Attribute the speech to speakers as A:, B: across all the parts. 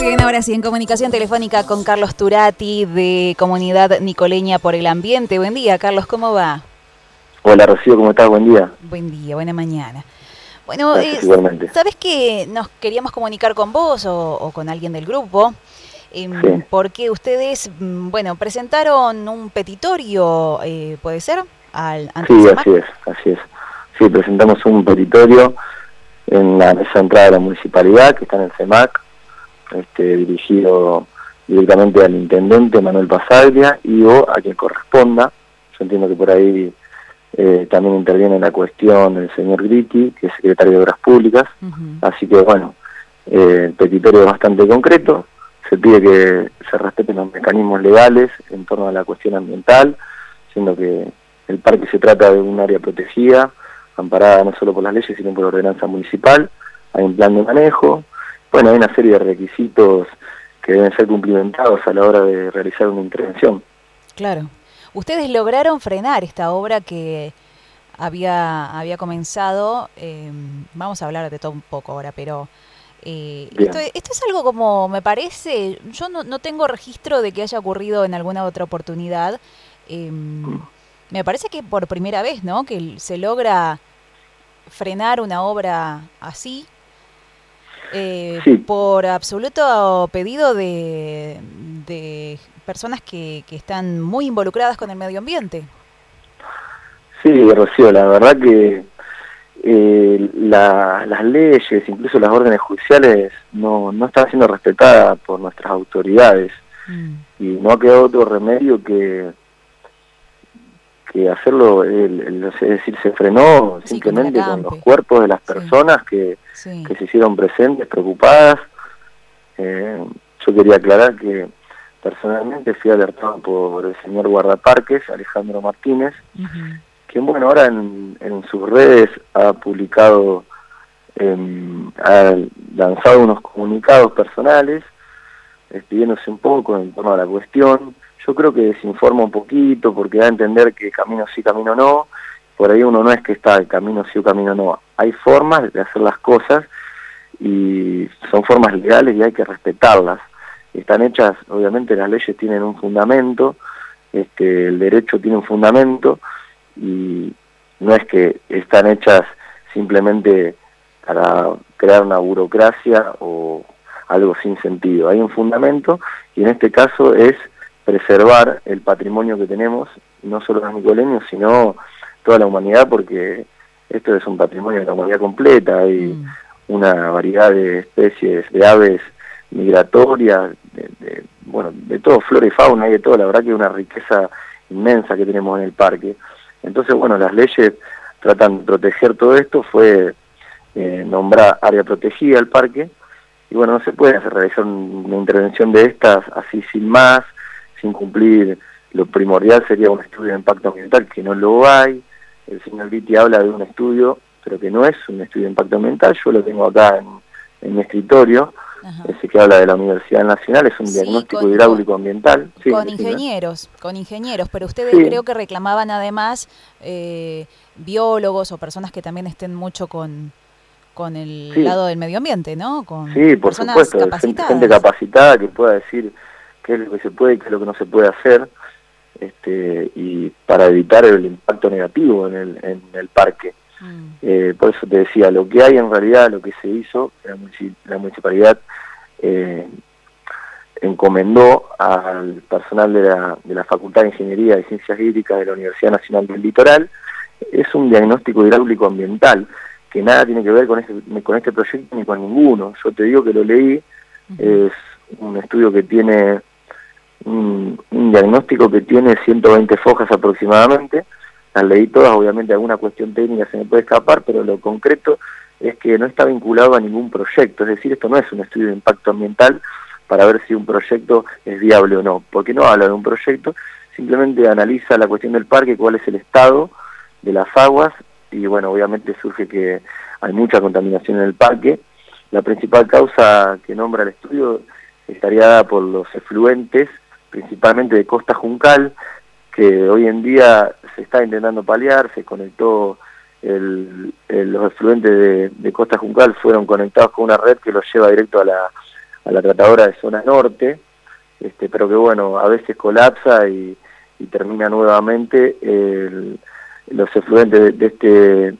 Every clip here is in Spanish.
A: Bien, ahora sí, en comunicación telefónica con Carlos Turati de Comunidad Nicoleña por el Ambiente. Buen día, Carlos, ¿cómo va?
B: Hola, Rocío, ¿cómo estás? Buen día.
A: Buen día, buena mañana. Bueno, ¿sabes que nos queríamos comunicar con vos o, con alguien del grupo? Em, porque ustedes, mm, bueno, presentaron un petitorio, eh, ¿puede ser?
B: Al, sí, así es, así es. Sí, presentamos un petitorio en la mesa de entrada de la municipalidad, que está en el CEMAC, este, dirigido directamente al intendente Manuel Pasaglia y o a quien corresponda. Yo entiendo que por ahí eh, también interviene en la cuestión el señor Gritti, que es secretario de Obras Públicas. Así que bueno, eh, el petitorio es bastante concreto. Se pide que se respeten los mecanismos legales en torno a la cuestión ambiental, siendo que el parque se trata de un área protegida, amparada no solo por las leyes, sino por la ordenanza municipal. Hay un plan de manejo, bueno, hay una serie de requisitos que deben ser cumplimentados a la hora de realizar una intervención.
A: Claro. Ustedes lograron frenar esta obra que había, había comenzado, em, vamos a hablar de todo un poco ahora, pero eh, esto, es algo como, me parece, yo no, no, tengo registro de que haya ocurrido en alguna otra oportunidad. Mm. Me parece que por primera vez, ¿no? Que se logra frenar una obra así eh, por absoluto pedido de, de personas que, que, están muy involucradas con el medio ambiente.
B: Sí, Rocío, la verdad que eh, las leyes, incluso las órdenes judiciales, no, no están siendo respetadas por nuestras autoridades. Mm. Y no ha quedado otro remedio que que hacerlo, es decir, se frenó simplemente con, los cuerpos de las personas que, que, se hicieron presentes, preocupadas. Eh, yo quería aclarar que personalmente fui alertado por el señor guardaparques, Alejandro Martínez, quien, bueno, ahora en, en, sus redes ha publicado, em, ha lanzado unos comunicados personales, despidiéndose un poco en torno a la cuestión, yo creo que desinforma un poquito porque da a entender que camino sí, camino no. Por ahí uno no es que está camino sí o camino no. Hay formas de hacer las cosas y son formas legales y hay que respetarlas. Están hechas, obviamente las leyes tienen un fundamento, este, el derecho tiene un fundamento y no es que están hechas simplemente para crear una burocracia o algo sin sentido. Hay un fundamento y en este caso es preservar el patrimonio que tenemos, no solo los nicoleños, sino toda la humanidad, porque esto es un patrimonio de la humanidad completa, hay mm. una variedad de especies de aves migratorias, de, bueno, de todo, flora y fauna, y de todo, la verdad que es una riqueza inmensa que tenemos en el parque. Entonces, bueno, las leyes tratan de proteger todo esto, fue eh, nombrar área protegida el parque, y bueno, no se puede hacer realizar una intervención de estas así sin más, sin cumplir lo primordial sería un estudio de impacto ambiental, que no lo hay. El señor Vitti habla de un estudio, pero que no es un estudio de impacto ambiental. Yo lo tengo acá en, mi escritorio. Ese que habla de la Universidad Nacional es un diagnóstico hidráulico ambiental.
A: con ingenieros, con ingenieros, pero ustedes creo que reclamaban además eh, biólogos o personas que también estén mucho con, con el lado del medio ambiente, ¿no? Con
B: sí, por supuesto, gente capacitada que pueda decir qué es lo que se puede y qué es lo que no se puede hacer, este, y para evitar el impacto negativo en el, en el parque. Mm. Eh, por eso te decía, lo que hay en realidad, lo que se hizo, la, municipalidad eh, encomendó al personal de la, de la Facultad de Ingeniería y Ciencias Hídricas de la Universidad Nacional del Litoral, es un diagnóstico hidráulico ambiental, que nada tiene que ver con este, con este proyecto ni con ninguno. Yo te digo que lo leí, es un estudio que tiene un, diagnóstico que tiene 120 fojas aproximadamente, las leí todas, obviamente alguna cuestión técnica se me puede escapar, pero lo concreto es que no está vinculado a ningún proyecto, es decir, esto no es un estudio de impacto ambiental para ver si un proyecto es viable o no, porque no habla de un proyecto, simplemente analiza la cuestión del parque, cuál es el estado de las aguas, y bueno, obviamente surge que hay mucha contaminación en el parque. La principal causa que nombra el estudio estaría dada por los efluentes principalmente de Costa Juncal, que hoy en día se está intentando paliar, se conectó, el, los efluentes de, Costa Juncal fueron conectados con una red que los lleva directo a la, a la tratadora de zona norte, este, pero que bueno, a veces colapsa y, termina nuevamente los efluentes de, este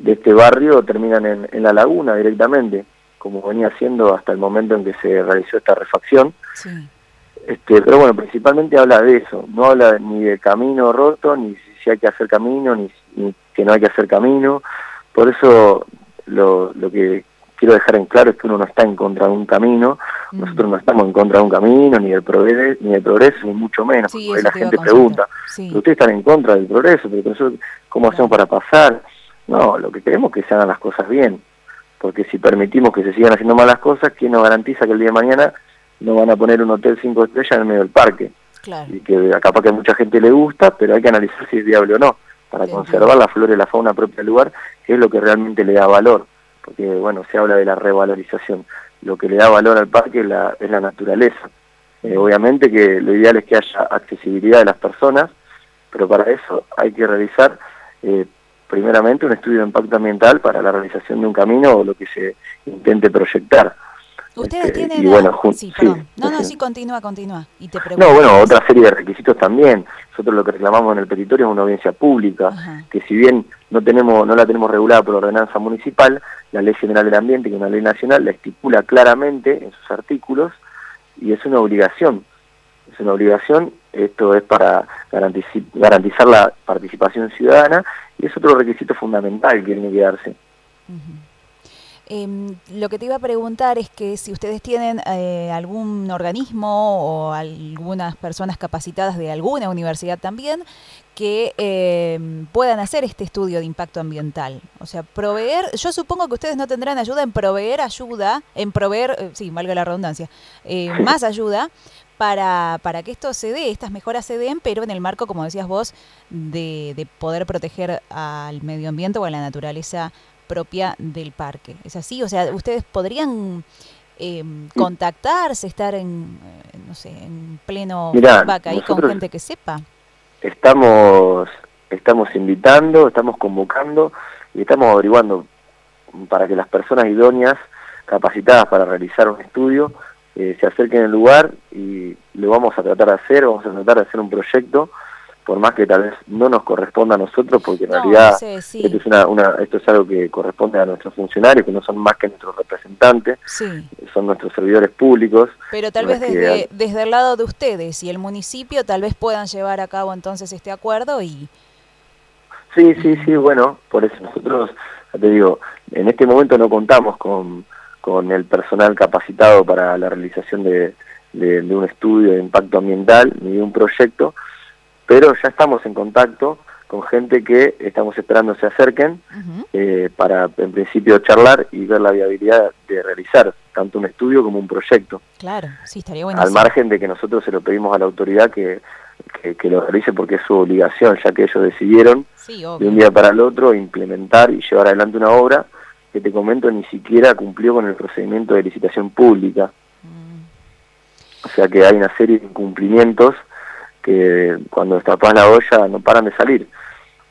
B: de este barrio terminan en, la laguna directamente, como venía siendo hasta el momento en que se realizó esta refacción. Este, pero bueno, principalmente habla de eso, no habla ni de camino roto, ni si hay que hacer camino, ni, que no hay que hacer camino. Por eso lo, lo que quiero dejar en claro es que uno no está en contra de un camino, mm. nosotros no estamos en contra de un camino, ni del progreso, ni del progreso, ni mucho menos, porque la gente pregunta, ustedes están en contra del progreso, pero ¿cómo hacemos para pasar? No, lo que queremos es que se hagan las cosas bien, porque si permitimos que se sigan haciendo malas cosas, ¿quién nos garantiza que el día de mañana no van a poner un hotel cinco estrellas en el medio del parque? Y que capaz que a mucha gente le gusta, pero hay que analizar si es viable o no, para conservar la flora y la fauna propia del lugar, que es lo que realmente le da valor porque bueno, se habla de la revalorización. Lo que le da valor al parque es la, es la naturaleza. Eh, obviamente que lo ideal es que haya accesibilidad de las personas, pero para eso hay que realizar eh, primeramente un estudio de impacto ambiental para la realización de un camino o lo que se intente proyectar.
A: Ustedes este, tienen... bueno, sí, perdón. no, no, sí, continúa, continúa. Y te
B: no, bueno, otra serie de requisitos también. Nosotros lo que reclamamos en el petitorio es una audiencia pública, que si bien no tenemos no la tenemos regulada por ordenanza municipal, la Ley General del Ambiente, que es una ley nacional, la estipula claramente en sus artículos y es una obligación. Es una obligación, esto es para garantizar la participación ciudadana y es otro requisito fundamental que tiene que darse.
A: Em, lo que te iba a preguntar es que si ustedes tienen eh, algún organismo o algunas personas capacitadas de alguna universidad también que em, puedan hacer este estudio de impacto ambiental. O sea, proveer, yo supongo que ustedes no tendrán ayuda en proveer ayuda, en proveer, eh, sí, valga la redundancia, eh, más ayuda para, para que esto se dé, estas mejoras se den, pero en el marco, como decías vos, de, de poder proteger al medio ambiente o a la naturaleza propia del parque. ¿Es así? O sea, ustedes podrían eh, contactarse, estar en, eh, no sé, en pleno vaca ahí con gente que sepa.
B: Estamos, estamos invitando, estamos convocando y estamos averiguando para que las personas idóneas, capacitadas para realizar un estudio, eh, se acerquen al lugar y lo vamos a tratar de hacer, vamos a tratar de hacer un proyecto por más que tal vez no nos corresponda a nosotros, porque en realidad esto, es una, esto es algo que corresponde a nuestros funcionarios, que no son más que nuestros representantes, son nuestros servidores públicos.
A: Pero tal vez desde, desde el lado de ustedes y el municipio tal vez puedan llevar a cabo entonces este acuerdo y...
B: Sí, sí, sí, bueno, por eso nosotros, te digo, en este momento no contamos con, con el personal capacitado para la realización de, de, de un estudio de impacto ambiental ni de un proyecto, pero ya estamos en contacto con gente que estamos esperando se acerquen eh, para en principio charlar y ver la viabilidad de realizar tanto un estudio como un proyecto.
A: Claro, sí, estaría bueno.
B: Al margen de que nosotros se lo pedimos a la autoridad que, que, lo realice porque es su obligación, ya que ellos decidieron de un día para el otro implementar y llevar adelante una obra que te comento ni siquiera cumplió con el procedimiento de licitación pública. Mm. O sea que hay una serie de incumplimientos que cuando destapas la olla no paran de salir.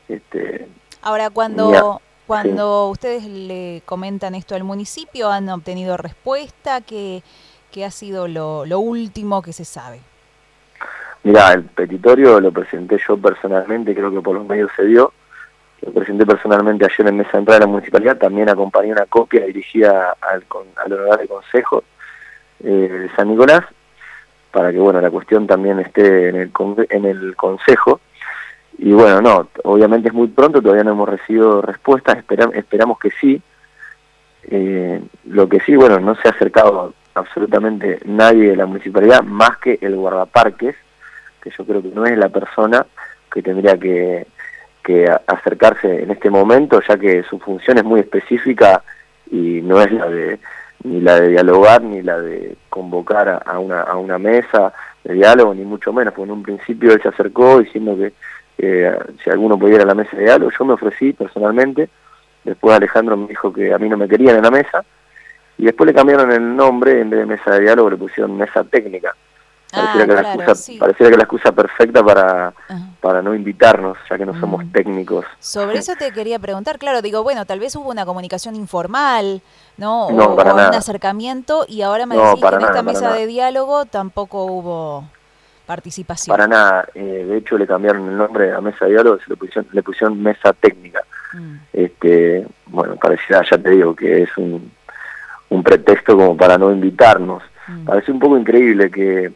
B: Este,
A: Ahora, cuando, cuando ustedes le comentan esto al municipio, ¿han obtenido respuesta? ¿Qué, qué ha sido lo, lo último que se sabe?
B: Mira, el petitorio lo presenté yo personalmente, creo que por los medios se dio. Lo presenté personalmente ayer en mesa entrada de la municipalidad, también acompañé una copia dirigida al, al honorable consejo eh, de San Nicolás para que bueno la cuestión también esté en el, en el Consejo. Y bueno, no, obviamente es muy pronto, todavía no hemos recibido respuestas, esperamos que sí. Eh, lo que sí, bueno, no se ha acercado absolutamente nadie de la municipalidad más que el guardaparques, que yo creo que no es la persona que tendría que, que acercarse en este momento, ya que su función es muy específica y no es la de ni la de dialogar, ni la de convocar a, una, mesa de diálogo, ni mucho menos, porque en un principio él se acercó diciendo que si alguno podía ir a la mesa de diálogo, yo me ofrecí personalmente, después Alejandro me dijo que a mí no me querían en la mesa, y después le cambiaron el nombre, en vez de mesa de diálogo le pusieron mesa técnica. Pareciera, que, la excusa, pareciera que la excusa perfecta para, para no invitarnos, ya que no somos mm. técnicos.
A: Sobre eso te quería preguntar, claro, digo, bueno, tal vez hubo una comunicación informal, ¿no? o, un acercamiento, y ahora me decís que en esta mesa de diálogo tampoco hubo participación.
B: Para nada, eh, de hecho le cambiaron el nombre a mesa de diálogo, se le pusieron, le pusieron mesa técnica. Mm. Este, bueno, parecía, ya te digo, que es un, un pretexto como para no invitarnos. Mm. Parece un poco increíble que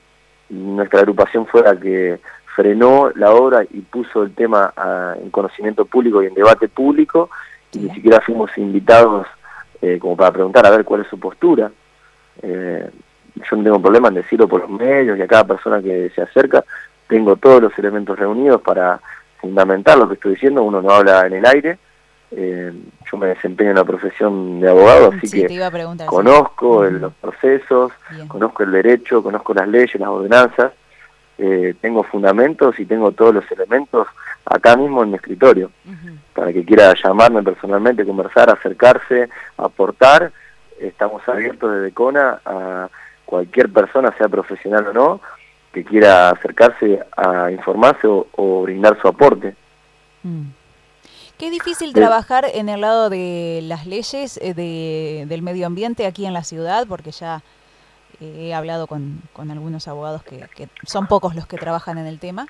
B: nuestra agrupación fue la que frenó la obra y puso el tema en conocimiento público y en debate público, y ni siquiera fuimos invitados eh, como para preguntar a ver cuál es su postura. Eh, yo no tengo problema en decirlo por los medios y a cada persona que se acerca, tengo todos los elementos reunidos para fundamentar lo que estoy diciendo, uno no habla en el aire, eh, yo me desempeño en la profesión de abogado, así que conozco los procesos, conozco el derecho, conozco las leyes, las ordenanzas, eh, tengo fundamentos y tengo todos los elementos acá mismo en mi escritorio, para que quiera llamarme personalmente, conversar, acercarse, aportar, estamos abiertos desde CONA a cualquier persona, sea profesional o no, que quiera acercarse a informarse o, brindar su aporte.
A: Mm. Qué difícil trabajar en el lado de las leyes eh, de, del medio ambiente aquí en la ciudad, porque ya eh, he hablado con, con algunos abogados que, que, son pocos los que trabajan en el tema,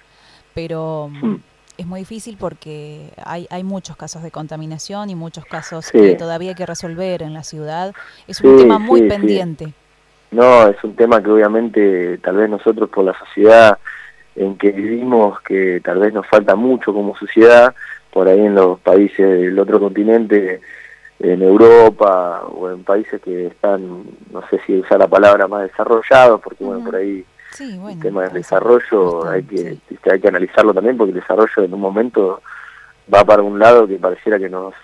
A: pero mm, es muy difícil porque hay, hay muchos casos de contaminación y muchos casos que todavía hay que resolver en la ciudad. Es un tema muy pendiente.
B: No, es un tema que obviamente tal vez nosotros por la sociedad en que vivimos, que tal vez nos falta mucho como sociedad, por ahí en los países del otro continente, en Europa o en países que están, no sé si usar la palabra más desarrollados, porque bueno, por ahí el tema del desarrollo hay que, hay que analizarlo también, porque el desarrollo en un momento va para un lado que pareciera que nos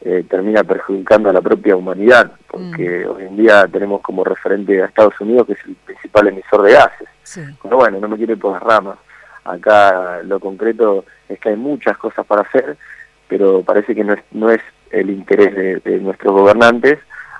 B: eh, termina perjudicando a la propia humanidad, porque mm. hoy en día tenemos como referente a Estados Unidos, que es el principal emisor de gases. Pero bueno, no me quiero ir por las ramas. Acá lo concreto es que hay muchas cosas para hacer, pero parece que no es, no es el interés de, nuestros gobernantes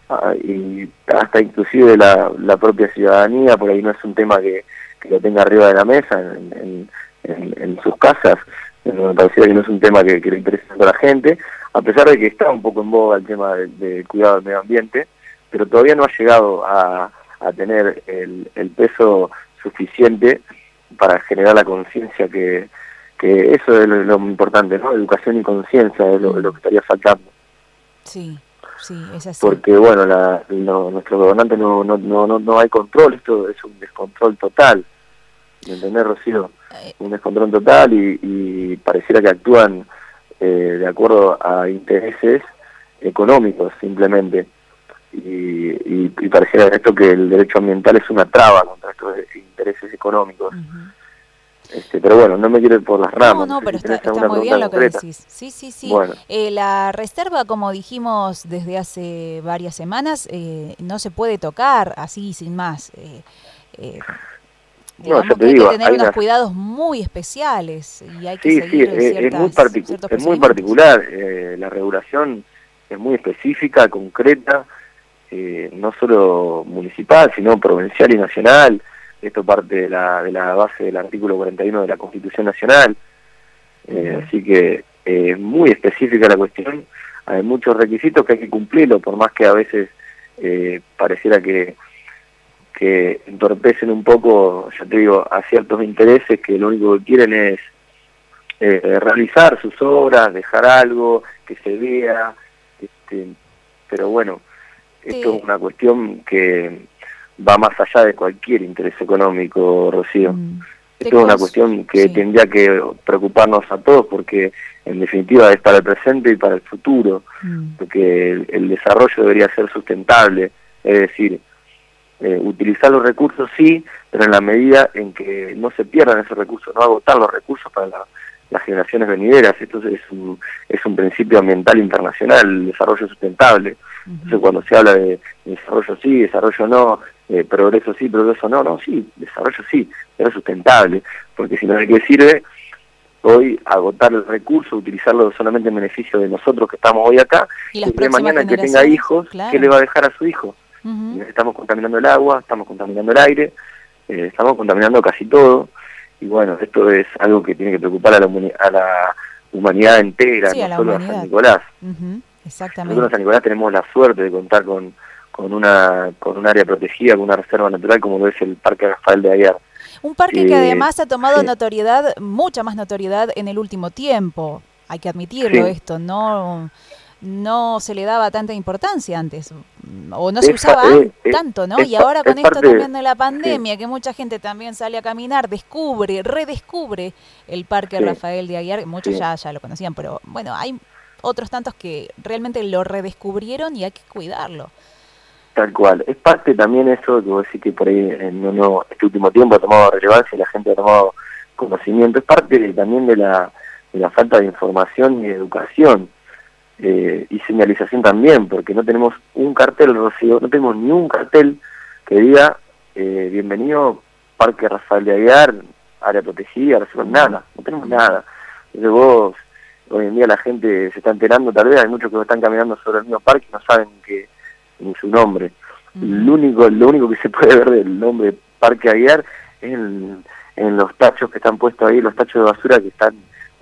B: ah, y hasta inclusive de la, la, propia ciudadanía, por ahí no es un tema que, que lo tenga arriba de la mesa en, en, sus casas, me parece que no es un tema que, le interese a la gente, a pesar de que está un poco en boga el tema del cuidado del medio ambiente, pero todavía no ha llegado a, a tener el, el peso suficiente para generar la conciencia que, que eso es lo, importante, ¿no? Educación y conciencia es lo, que estaría faltando.
A: Sí, sí, es así.
B: Porque, bueno, la, nuestros gobernantes no, no, no, no, hay control, esto es un descontrol total. ¿Me entendés, Rocío? Eh. Un descontrol total y, y pareciera que actúan eh, de acuerdo a intereses económicos, simplemente y, y, pareciera esto que el derecho ambiental es una traba contra intereses económicos. Este, pero bueno, no me quiero ir por las ramas.
A: No, no, pero está, muy bien lo que decís. Sí, sí, sí. Eh, la reserva, como dijimos desde hace varias semanas, eh, no se puede tocar así, sin más. Eh, eh no, yo te que digo, hay que tener unos cuidados muy especiales y hay que sí, seguir
B: sí, es, muy, es muy particular. la regulación es muy específica, concreta eh, no solo municipal, sino provincial y nacional. Esto parte de la, de la base del artículo 41 de la Constitución Nacional. Eh, así que es eh, muy específica la cuestión. Hay muchos requisitos que hay que cumplirlo, por más que a veces pareciera que, que entorpecen un poco, ya te digo, a ciertos intereses que lo único que quieren es realizar sus obras, dejar algo, que se vea, este, pero bueno, esto es una cuestión que va más allá de cualquier interés económico, Rocío. Mm. Esto es una cuestión que tendría que preocuparnos a todos porque en definitiva es para el presente y para el futuro, mm. porque el, desarrollo debería ser sustentable, es decir, eh, utilizar los recursos sí, pero en la medida en que no se pierdan esos recursos, no agotar los recursos para las generaciones venideras. Esto es un, es un principio ambiental internacional, el desarrollo sustentable. Entonces cuando se habla de desarrollo sí, desarrollo no, eh, progreso sí, progreso no, no, sí, desarrollo sí, pero sustentable, porque si no, ¿de qué sirve hoy agotar el recurso, utilizarlo solamente en beneficio de nosotros que estamos hoy acá, y, de mañana que tenga hijos, ¿qué le va a dejar a su hijo? Estamos contaminando el agua, estamos contaminando el aire, eh, estamos contaminando casi todo, y bueno, esto es algo que tiene que preocupar a la, a la humanidad entera, no solo a San Nicolás.
A: Exactamente.
B: Nosotros en San Nicolás tenemos la suerte de contar con, con, una, con un área protegida, con una reserva natural como lo es el Parque Rafael de Aguiar.
A: Un parque que además ha tomado notoriedad, mucha más notoriedad en el último tiempo, hay que admitirlo esto, no no se le daba tanta importancia antes, o no se usaba tanto, ¿no? y ahora con esto también de la pandemia, que mucha gente también sale a caminar, descubre, redescubre el Parque Rafael de Aguiar, muchos ya, ya lo conocían, pero bueno, hay otros tantos que realmente lo redescubrieron y hay que cuidarlo.
B: Tal cual. Es parte también eso que vos decís que por ahí en uno, este último tiempo ha tomado relevancia y la gente ha tomado conocimiento. Es parte también de la, de la falta de información y educación eh, y señalización también, porque no tenemos un cartel, Rocío, no tenemos ni un cartel que diga eh, bienvenido Parque Rafael de Aguiar, área protegida, nada, no tenemos nada. Entonces vos, hoy en día la gente se está enterando, tal vez hay muchos que están caminando sobre el mismo parque y no saben que ni su nombre. Lo único lo único que se puede ver del nombre Parque Aguiar es en, en los tachos que están puestos ahí, los tachos de basura que están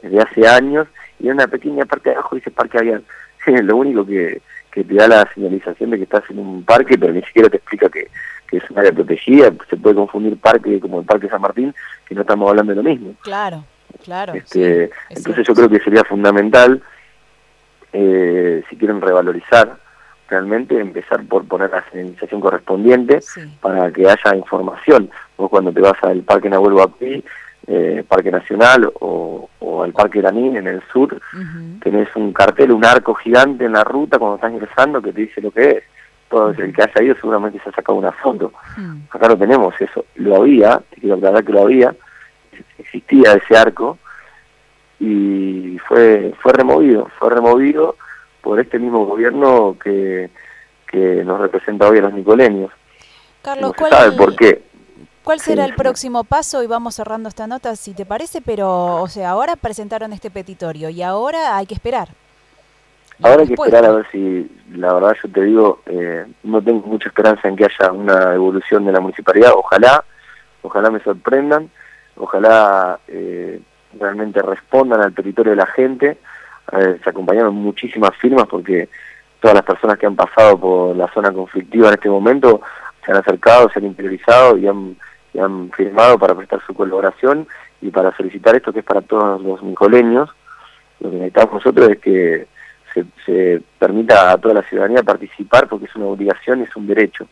B: desde hace años y en una pequeña parte de abajo dice Parque Aguiar. lo único que, que te da la señalización de que estás en un parque, pero ni siquiera te explica que, que es un área protegida, se puede confundir parque como el Parque San Martín, que no estamos hablando de lo mismo.
A: Claro, claro.
B: Este, entonces yo creo que sería fundamental, eh, si quieren revalorizar realmente, empezar por poner la señalización correspondiente para que haya información. Vos cuando te vas al Parque Nahuel Huapi, eh, Parque Nacional o, al Parque Lanín en el sur, tenés un cartel, un arco gigante en la ruta cuando estás ingresando que te dice lo que es. Todo el que haya ido seguramente se ha sacado una foto. Acá no tenemos eso. Lo había, te quiero aclarar que lo había, existía ese arco y fue, fue removido, fue removido por este mismo gobierno que, que nos representa hoy a los nicoleños.
A: Carlos,
B: no sabe por qué
A: ¿Cuál será el próximo paso? Y vamos cerrando esta nota, si te parece, pero, o sea, ahora presentaron este petitorio y ahora hay que esperar.
B: Ahora hay que esperar a ver si, la verdad yo te digo, eh, no tengo mucha esperanza en que haya una evolución de la municipalidad, ojalá, ojalá me sorprendan, ojalá eh, realmente respondan al territorio de la gente, eh, se acompañaron muchísimas firmas porque todas las personas que han pasado por la zona conflictiva en este momento se han acercado, se han interiorizado y han que han firmado para prestar su colaboración y para solicitar esto que es para todos los nicoleños. Lo que necesitamos nosotros es que se, permita a toda la ciudadanía participar porque es una obligación y es un derecho.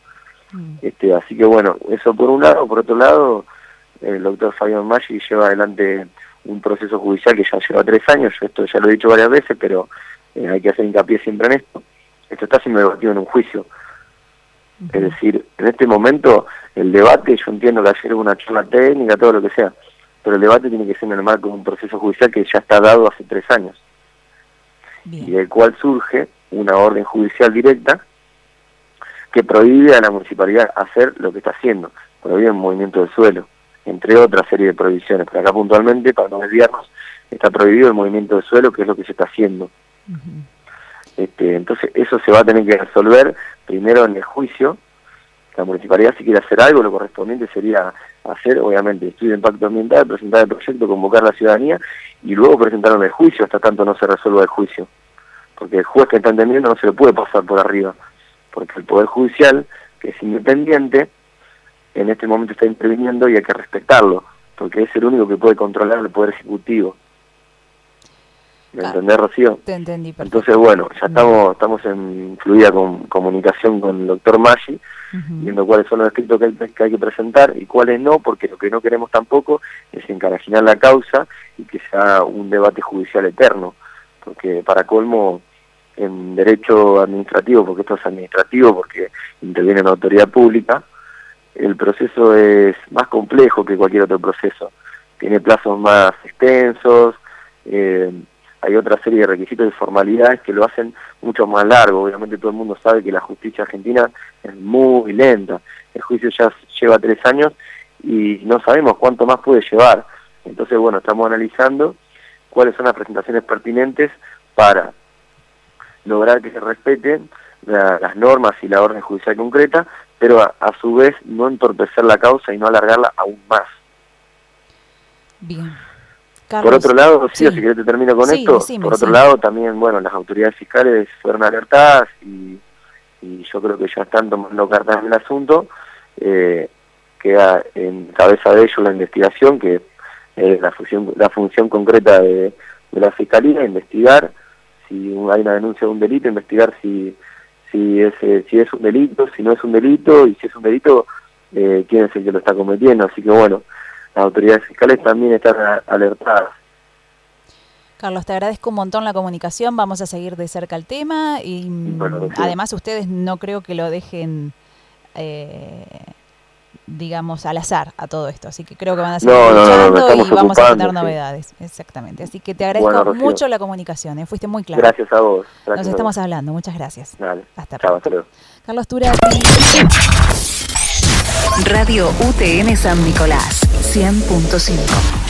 B: Mm. Este, así que bueno, eso por un lado. Por otro lado, el doctor Fabián Maggi lleva adelante un proceso judicial que ya lleva tres años, yo esto ya lo he dicho varias veces, pero eh, hay que hacer hincapié siempre en esto. Esto está siendo debatido en un juicio. Es decir, en este momento el debate, yo entiendo que ayer hubo una charla técnica, todo lo que sea, pero el debate tiene que ser en el marco de un proceso judicial que ya está dado hace tres años. Y del cual surge una orden judicial directa que prohíbe a la municipalidad hacer lo que está haciendo, prohíbe el movimiento del suelo, entre otras serie de prohibiciones. Pero acá puntualmente, para no desviarnos, está prohibido el movimiento del suelo, que es lo que se está haciendo. este, entonces eso se va a tener que resolver primero en el juicio, la municipalidad si quiere hacer algo, lo correspondiente sería hacer, obviamente, estudio de impacto ambiental, presentar el proyecto, convocar a la ciudadanía y luego presentarlo en el juicio hasta tanto no se resuelva el juicio. Porque el juez que está entendiendo no se le puede pasar por arriba, porque el Poder Judicial, que es independiente, en este momento está interviniendo y hay que respetarlo, porque es el único que puede controlar el Poder Ejecutivo. ¿Me ah, entendés, Rocío?
A: Te entendí,
B: Entonces, bueno, ya estamos estamos en fluida con, comunicación con el doctor Maggi, viendo cuáles son los escritos que hay, que hay, que presentar y cuáles no, porque lo que no queremos tampoco es encarajinar la causa y que sea un debate judicial eterno, porque para colmo en derecho administrativo, porque esto es administrativo, porque interviene en la autoridad pública, el proceso es más complejo que cualquier otro proceso. Tiene plazos más extensos, eh, hay otra serie de requisitos y formalidades que lo hacen mucho más largo. Obviamente todo el mundo sabe que la justicia argentina es muy lenta. El juicio ya lleva tres años y no sabemos cuánto más puede llevar. Entonces, bueno, estamos analizando cuáles son las presentaciones pertinentes para lograr que se respeten las normas y la orden judicial concreta, pero a, su vez no entorpecer la causa y no alargarla aún más.
A: Bien.
B: por otro lado, sí, si querés te termino con esto, por otro lado también, bueno, las autoridades fiscales fueron alertadas y, yo creo que ya están tomando cartas en el asunto, eh, queda en cabeza de ellos la investigación, que es la función, la función concreta de, la Fiscalía, investigar si hay una denuncia de un delito, investigar si, si, es, eh, si es un delito, si no es un delito, y si es un delito, eh, quién es el que lo está cometiendo. Así que bueno, las autoridades fiscales también están alertadas.
A: Carlos, te agradezco un montón la comunicación, vamos a seguir de cerca el tema y además ustedes no creo que lo dejen eh, digamos, al azar a todo esto. Así que creo que van a seguir escuchando y vamos a tener novedades. Exactamente. Así que te agradezco mucho la comunicación. ¿eh? Fuiste muy claro.
B: Gracias a vos.
A: Nos estamos hablando. Muchas gracias.
B: Hasta pronto.
A: Carlos Turati.
C: Radio UTN San Nicolás, 100.5.